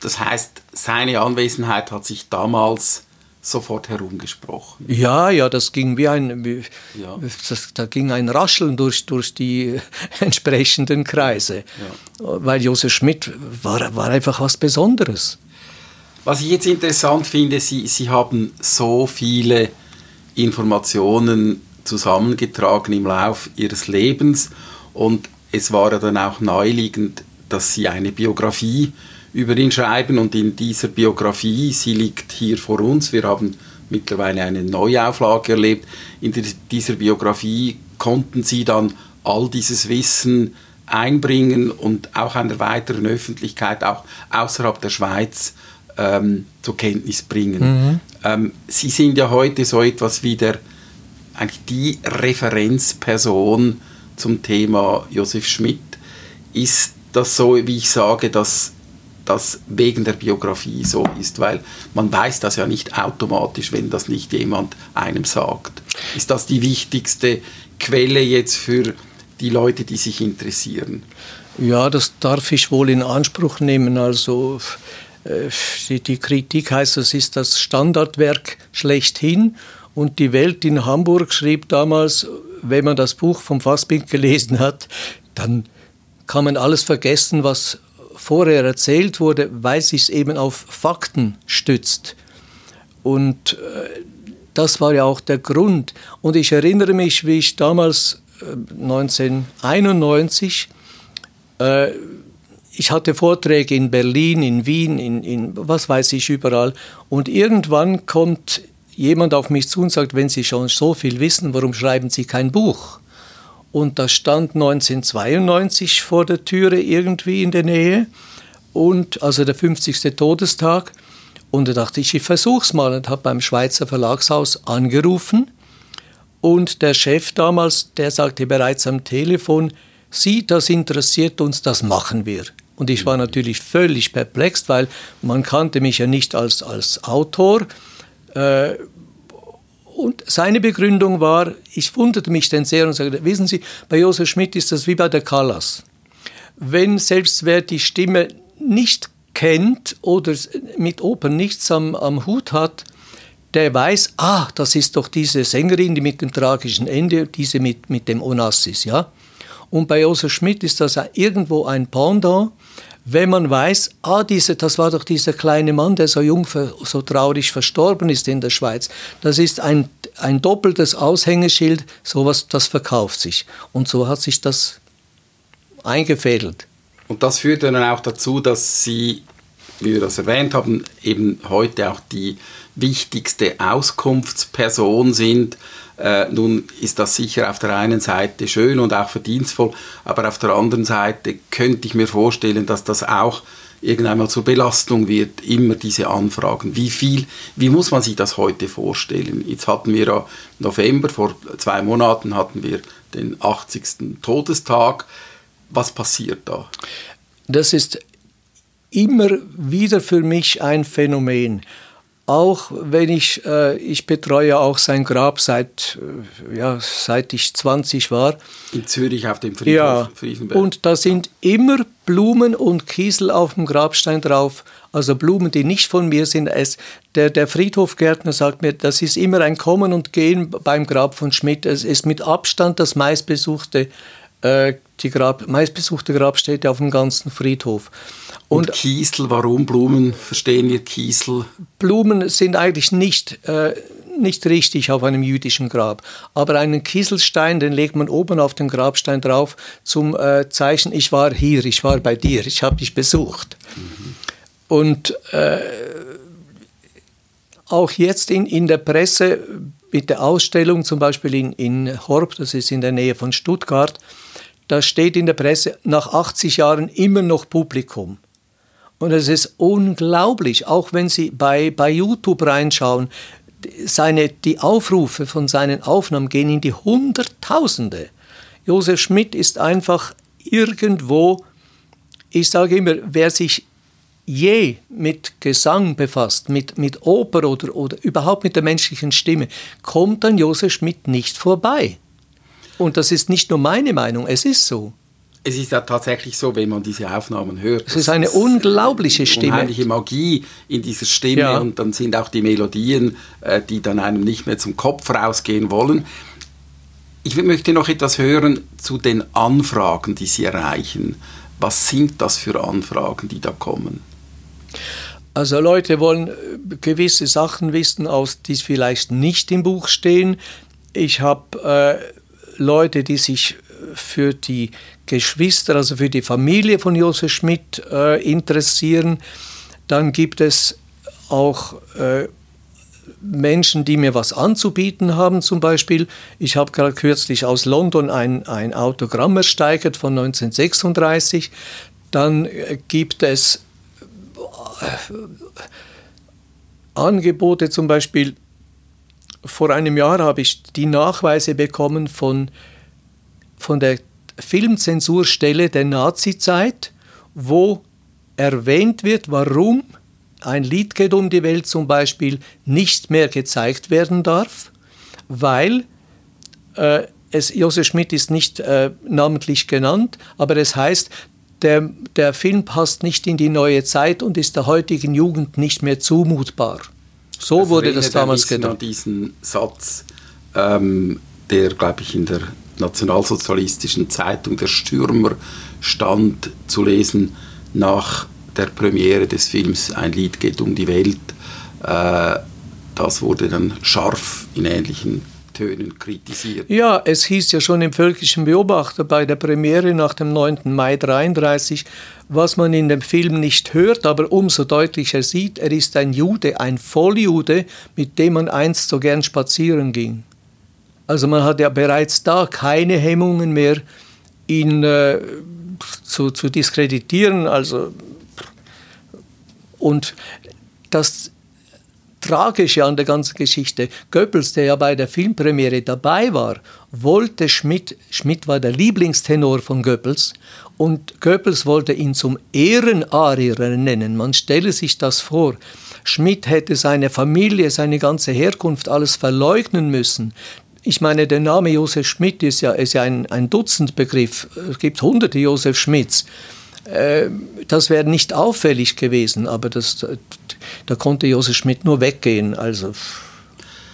Das heißt, seine Anwesenheit hat sich damals sofort herumgesprochen. Ja, ja, das ging wie ein, wie, ja. das, da ging ein Rascheln durch, durch die entsprechenden Kreise, ja. weil Josef Schmidt war, war einfach was Besonderes. Was ich jetzt interessant finde, Sie, Sie haben so viele Informationen zusammengetragen im Lauf Ihres Lebens und es war ja dann auch naheliegend, dass Sie eine Biografie über ihn schreiben und in dieser Biografie, sie liegt hier vor uns, wir haben mittlerweile eine Neuauflage erlebt. In dieser Biografie konnten Sie dann all dieses Wissen einbringen und auch einer weiteren Öffentlichkeit, auch außerhalb der Schweiz, ähm, zur Kenntnis bringen. Mhm. Ähm, Sie sind ja heute so etwas wie der, eigentlich die Referenzperson zum Thema Josef Schmidt. Ist das so, wie ich sage, dass das wegen der Biografie so ist, weil man weiß das ja nicht automatisch, wenn das nicht jemand einem sagt. Ist das die wichtigste Quelle jetzt für die Leute, die sich interessieren? Ja, das darf ich wohl in Anspruch nehmen. Also äh, die, Kritik heißt, es ist das Standardwerk schlechthin. Und die Welt in Hamburg schrieb damals, wenn man das Buch vom Fassbild gelesen hat, dann kann man alles vergessen, was vorher erzählt wurde, weil sich es eben auf Fakten stützt. Und äh, das war ja auch der Grund. Und ich erinnere mich, wie ich damals äh, 1991, äh, ich hatte Vorträge in Berlin, in Wien, in, in was weiß ich überall. Und irgendwann kommt jemand auf mich zu und sagt, wenn Sie schon so viel wissen, warum schreiben Sie kein Buch? Und das stand 1992 vor der Türe irgendwie in der Nähe und also der 50. Todestag. Und da dachte ich, ich versuch's mal und habe beim Schweizer Verlagshaus angerufen. Und der Chef damals, der sagte bereits am Telefon, Sie, das interessiert uns, das machen wir. Und ich war natürlich völlig perplex, weil man kannte mich ja nicht als, als Autor. Äh, und seine Begründung war, ich wunderte mich denn sehr und sagte, wissen Sie, bei Josef Schmidt ist das wie bei der Callas. Wenn selbst wer die Stimme nicht kennt oder mit Opern nichts am, am Hut hat, der weiß, ah, das ist doch diese Sängerin, die mit dem tragischen Ende, diese mit, mit dem Onassis, ja. Und bei Josef Schmidt ist das irgendwo ein Pendant, wenn man weiß, ah, diese, das war doch dieser kleine Mann, der so jung, so traurig verstorben ist in der Schweiz. Das ist ein, ein doppeltes Aushängeschild, sowas, das verkauft sich. Und so hat sich das eingefädelt. Und das führt dann auch dazu, dass Sie, wie wir das erwähnt haben, eben heute auch die wichtigste Auskunftsperson sind. Äh, nun ist das sicher auf der einen Seite schön und auch verdienstvoll, aber auf der anderen Seite könnte ich mir vorstellen, dass das auch irgendwann mal zur Belastung wird, immer diese Anfragen. Wie viel, wie muss man sich das heute vorstellen? Jetzt hatten wir ja November, vor zwei Monaten hatten wir den 80. Todestag was passiert da? Das ist immer wieder für mich ein Phänomen. Auch wenn ich, äh, ich betreue auch sein Grab seit, äh, ja, seit ich 20 war. In Zürich auf dem Friedhof ja, Friedensberg. Und da sind immer Blumen und Kiesel auf dem Grabstein drauf. Also Blumen, die nicht von mir sind. Es, der, der Friedhofgärtner sagt mir, das ist immer ein Kommen und Gehen beim Grab von Schmidt. Es ist mit Abstand das meistbesuchte äh, die Grab, meistbesuchte Grabstätte auf dem ganzen Friedhof. Und, und Kiesel, warum Blumen? Verstehen wir Kiesel? Blumen sind eigentlich nicht, äh, nicht richtig auf einem jüdischen Grab. Aber einen Kieselstein, den legt man oben auf den Grabstein drauf zum äh, Zeichen, ich war hier, ich war bei dir, ich habe dich besucht. Mhm. Und äh, auch jetzt in, in der Presse mit der Ausstellung, zum Beispiel in, in Horb, das ist in der Nähe von Stuttgart, da steht in der Presse nach 80 Jahren immer noch Publikum. Und es ist unglaublich, auch wenn Sie bei, bei YouTube reinschauen, seine, die Aufrufe von seinen Aufnahmen gehen in die Hunderttausende. Josef Schmidt ist einfach irgendwo, ich sage immer, wer sich je mit Gesang befasst, mit, mit Oper oder, oder überhaupt mit der menschlichen Stimme, kommt an Josef Schmidt nicht vorbei. Und das ist nicht nur meine Meinung, es ist so. Es ist ja tatsächlich so, wenn man diese Aufnahmen hört. Es ist eine ist unglaubliche Stimme. Unheimliche Magie in dieser Stimme ja. und dann sind auch die Melodien, äh, die dann einem nicht mehr zum Kopf rausgehen wollen. Ich möchte noch etwas hören zu den Anfragen, die Sie erreichen. Was sind das für Anfragen, die da kommen? Also Leute wollen äh, gewisse Sachen wissen, aus die vielleicht nicht im Buch stehen. Ich habe äh, Leute, die sich für die Geschwister, also für die Familie von Josef Schmidt äh, interessieren. Dann gibt es auch äh, Menschen, die mir was anzubieten haben, zum Beispiel. Ich habe gerade kürzlich aus London ein, ein Autogramm ersteigert von 1936. Dann äh, gibt es äh, Angebote, zum Beispiel vor einem Jahr habe ich die Nachweise bekommen von, von der Filmzensurstelle der Nazizeit, wo erwähnt wird, warum ein Lied geht um die Welt zum Beispiel nicht mehr gezeigt werden darf, weil äh, es, Josef Schmidt ist nicht äh, namentlich genannt, aber es heißt, der, der Film passt nicht in die neue Zeit und ist der heutigen Jugend nicht mehr zumutbar. So das wurde das damals gedacht. diesen Satz, ähm, der, glaube ich, in der nationalsozialistischen Zeitung Der Stürmer stand zu lesen nach der Premiere des Films Ein Lied geht um die Welt. Äh, das wurde dann scharf in ähnlichen Tönen kritisiert. Ja, es hieß ja schon im Völkischen Beobachter bei der Premiere nach dem 9. Mai 1933, was man in dem Film nicht hört, aber umso deutlicher sieht, er ist ein Jude, ein Volljude, mit dem man einst so gern spazieren ging. Also man hat ja bereits da keine Hemmungen mehr, ihn äh, zu, zu diskreditieren. Also und das Tragische an der ganzen Geschichte, Goebbels, der ja bei der Filmpremiere dabei war, wollte Schmidt, Schmidt war der Lieblingstenor von Goebbels, und Goebbels wollte ihn zum Ehrenarier nennen. Man stelle sich das vor. Schmidt hätte seine Familie, seine ganze Herkunft alles verleugnen müssen. Ich meine, der Name Josef Schmidt ist ja, ist ja ein, ein Dutzendbegriff. Es gibt hunderte Josef Schmidts. Äh, das wäre nicht auffällig gewesen, aber das, da konnte Josef Schmidt nur weggehen, also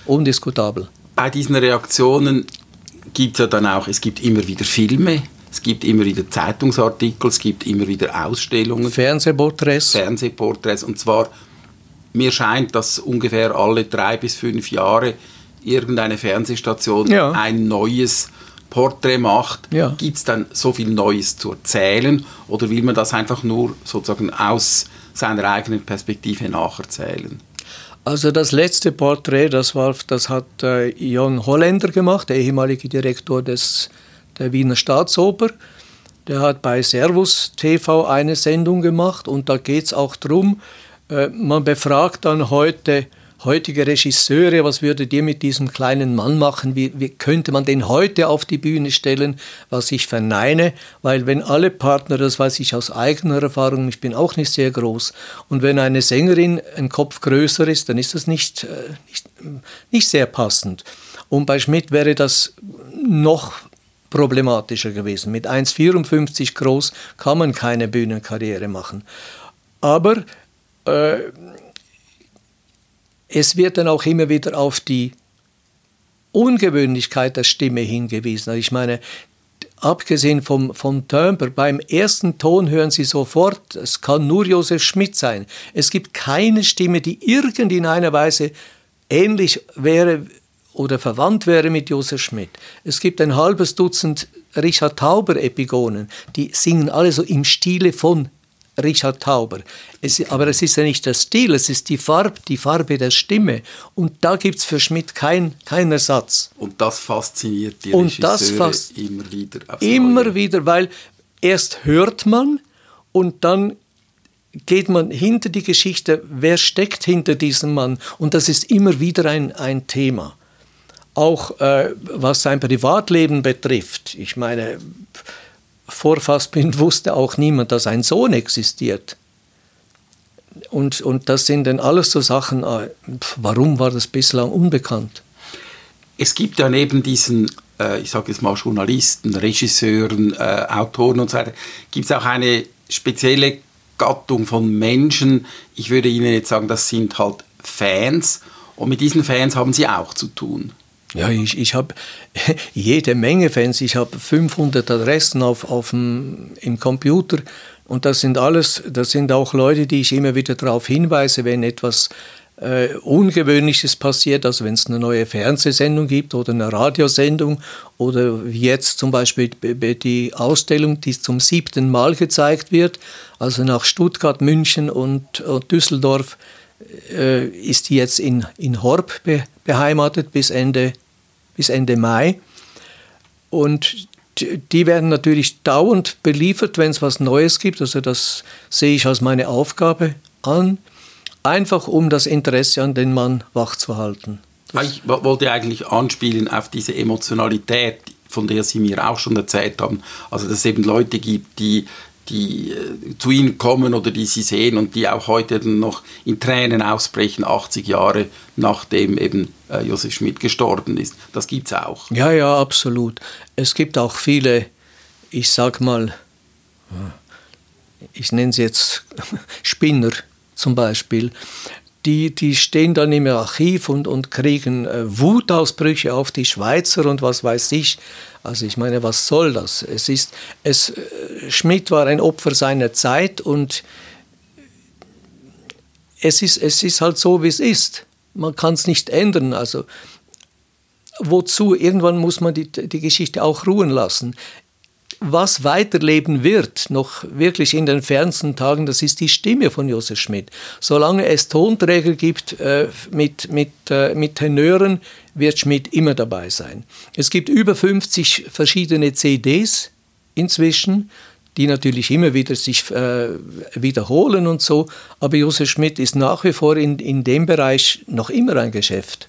undiskutabel. Bei diesen Reaktionen gibt es ja dann auch, es gibt immer wieder Filme, es gibt immer wieder Zeitungsartikel, es gibt immer wieder Ausstellungen. Fernsehporträts. Fernsehporträts. Und zwar, mir scheint, dass ungefähr alle drei bis fünf Jahre irgendeine Fernsehstation ja. ein neues Porträt macht, ja. gibt es dann so viel Neues zu erzählen oder will man das einfach nur sozusagen aus seiner eigenen Perspektive nacherzählen? Also das letzte Porträt, das, war, das hat äh, Jon Holländer gemacht, der ehemalige Direktor des, der Wiener Staatsoper. Der hat bei Servus TV eine Sendung gemacht und da geht es auch darum, äh, man befragt dann heute heutige Regisseure, was würdet ihr mit diesem kleinen Mann machen? Wie, wie, könnte man den heute auf die Bühne stellen? Was ich verneine, weil wenn alle Partner, das weiß ich aus eigener Erfahrung, ich bin auch nicht sehr groß, und wenn eine Sängerin ein Kopf größer ist, dann ist das nicht, äh, nicht, nicht sehr passend. Und bei Schmidt wäre das noch problematischer gewesen. Mit 1,54 groß kann man keine Bühnenkarriere machen. Aber äh, es wird dann auch immer wieder auf die Ungewöhnlichkeit der Stimme hingewiesen. Also ich meine, abgesehen vom, vom Timbre, beim ersten Ton hören Sie sofort, es kann nur Josef Schmidt sein. Es gibt keine Stimme, die irgend in einer Weise ähnlich wäre oder verwandt wäre mit Josef Schmidt. Es gibt ein halbes Dutzend Richard Tauber-Epigonen, die singen alle so im Stile von Richard Tauber. Es, aber es ist ja nicht der Stil, es ist die Farbe, die Farbe der Stimme. Und da gibt es für Schmidt keinen kein Ersatz. Und das fasziniert die Und das fast immer wieder. Immer Neue. wieder, weil erst hört man und dann geht man hinter die Geschichte, wer steckt hinter diesem Mann. Und das ist immer wieder ein, ein Thema. Auch äh, was sein Privatleben betrifft. Ich meine, vor Fassbind wusste auch niemand, dass ein Sohn existiert. Und, und das sind dann alles so Sachen, äh, warum war das bislang unbekannt? Es gibt ja neben diesen, äh, ich sage jetzt mal Journalisten, Regisseuren, äh, Autoren und so weiter, gibt es auch eine spezielle Gattung von Menschen. Ich würde Ihnen jetzt sagen, das sind halt Fans. Und mit diesen Fans haben Sie auch zu tun. Ja, ich, ich habe jede Menge Fans. Ich habe 500 Adressen auf, auf dem, im Computer. Und das sind alles, das sind auch Leute, die ich immer wieder darauf hinweise, wenn etwas äh, Ungewöhnliches passiert, also wenn es eine neue Fernsehsendung gibt oder eine Radiosendung oder jetzt zum Beispiel die Ausstellung, die zum siebten Mal gezeigt wird, also nach Stuttgart, München und, und Düsseldorf äh, ist jetzt in, in Horb be, beheimatet bis Ende, bis Ende Mai. Und die werden natürlich dauernd beliefert, wenn es was Neues gibt. Also das sehe ich als meine Aufgabe an, einfach um das Interesse an den Mann wachzuhalten. Das ich wollte eigentlich anspielen auf diese Emotionalität, von der Sie mir auch schon erzählt haben. Also dass es eben Leute gibt, die die äh, zu ihnen kommen oder die sie sehen und die auch heute noch in Tränen ausbrechen, 80 Jahre nachdem eben äh, Josef Schmidt gestorben ist. Das gibt es auch. Ja, ja, absolut. Es gibt auch viele, ich sag mal, ich nenne sie jetzt Spinner zum Beispiel, die, die stehen dann im Archiv und, und kriegen äh, Wutausbrüche auf die Schweizer und was weiß ich. Also ich meine, was soll das? Es ist, es, äh, Schmidt war ein Opfer seiner Zeit und es ist, es ist halt so, wie es ist. Man kann es nicht ändern. Also wozu? Irgendwann muss man die, die Geschichte auch ruhen lassen was weiterleben wird, noch wirklich in den fernsten Tagen, das ist die Stimme von Josef Schmidt. Solange es Tonträger gibt äh, mit, mit, äh, mit Tenören, wird Schmidt immer dabei sein. Es gibt über 50 verschiedene CDs inzwischen, die natürlich immer wieder sich äh, wiederholen und so, aber Josef Schmidt ist nach wie vor in, in dem Bereich noch immer ein Geschäft.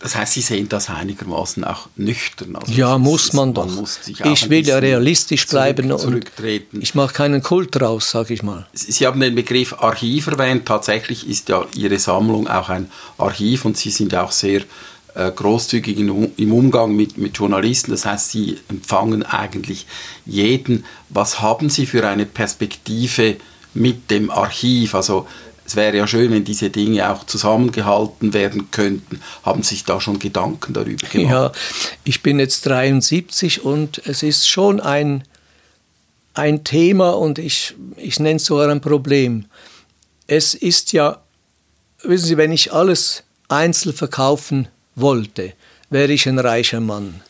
Das heißt, Sie sehen das einigermaßen auch nüchtern. Also ja, muss man doch. Man muss ich will ja realistisch bleiben zurück, und ich mache keinen Kult raus, sage ich mal. Sie haben den Begriff Archiv erwähnt. Tatsächlich ist ja Ihre Sammlung auch ein Archiv und Sie sind ja auch sehr äh, großzügig in, im Umgang mit, mit Journalisten. Das heißt, Sie empfangen eigentlich jeden. Was haben Sie für eine Perspektive mit dem Archiv? Also es wäre ja schön, wenn diese Dinge auch zusammengehalten werden könnten. Haben sich da schon Gedanken darüber gemacht? Ja, ich bin jetzt 73 und es ist schon ein, ein Thema und ich, ich nenne es so ein Problem. Es ist ja, wissen Sie, wenn ich alles einzeln verkaufen wollte, wäre ich ein reicher Mann.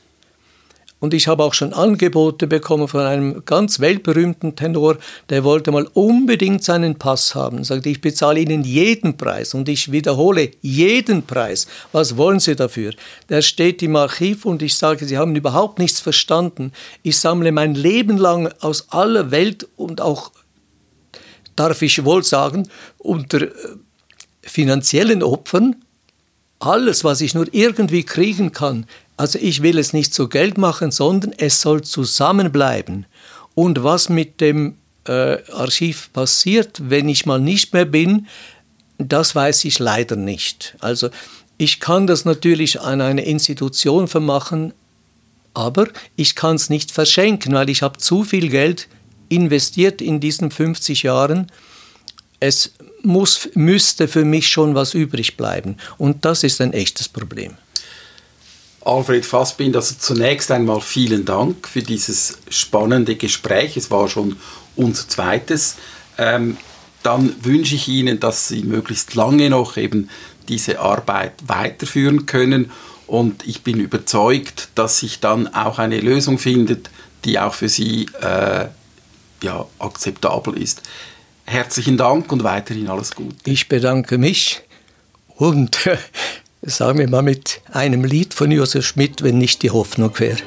Und ich habe auch schon Angebote bekommen von einem ganz weltberühmten Tenor, der wollte mal unbedingt seinen Pass haben. Sagte, ich bezahle Ihnen jeden Preis und ich wiederhole jeden Preis. Was wollen Sie dafür? Der steht im Archiv und ich sage, Sie haben überhaupt nichts verstanden. Ich sammle mein Leben lang aus aller Welt und auch, darf ich wohl sagen, unter äh, finanziellen Opfern alles, was ich nur irgendwie kriegen kann, also ich will es nicht zu Geld machen, sondern es soll zusammenbleiben. Und was mit dem äh, Archiv passiert, wenn ich mal nicht mehr bin, das weiß ich leider nicht. Also ich kann das natürlich an eine Institution vermachen, aber ich kann es nicht verschenken, weil ich habe zu viel Geld investiert in diesen 50 Jahren. Es muss, müsste für mich schon was übrig bleiben. Und das ist ein echtes Problem. Alfred Fassbinder, also zunächst einmal vielen Dank für dieses spannende Gespräch. Es war schon unser zweites. Ähm, dann wünsche ich Ihnen, dass Sie möglichst lange noch eben diese Arbeit weiterführen können. Und ich bin überzeugt, dass sich dann auch eine Lösung findet, die auch für Sie äh, ja, akzeptabel ist. Herzlichen Dank und weiterhin alles Gute. Ich bedanke mich und sagen wir mal mit einem Lied von Josef Schmidt, wenn nicht die Hoffnung wäre.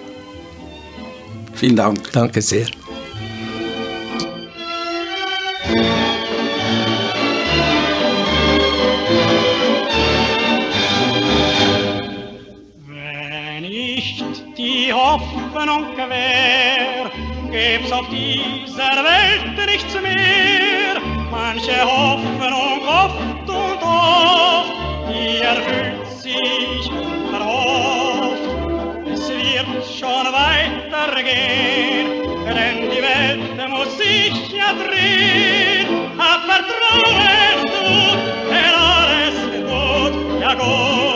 Vielen Dank. Danke sehr. Wenn nicht die Hoffnung wär, gäb's auf dieser Welt nichts mehr. Manche Hoffnung oft und oft, die erfüllt sich verhofft. Es wird schon weitergehen, denn die Welt muss sich ja drehen. Hab Vertrauen, du, denn alles gut, ja gut,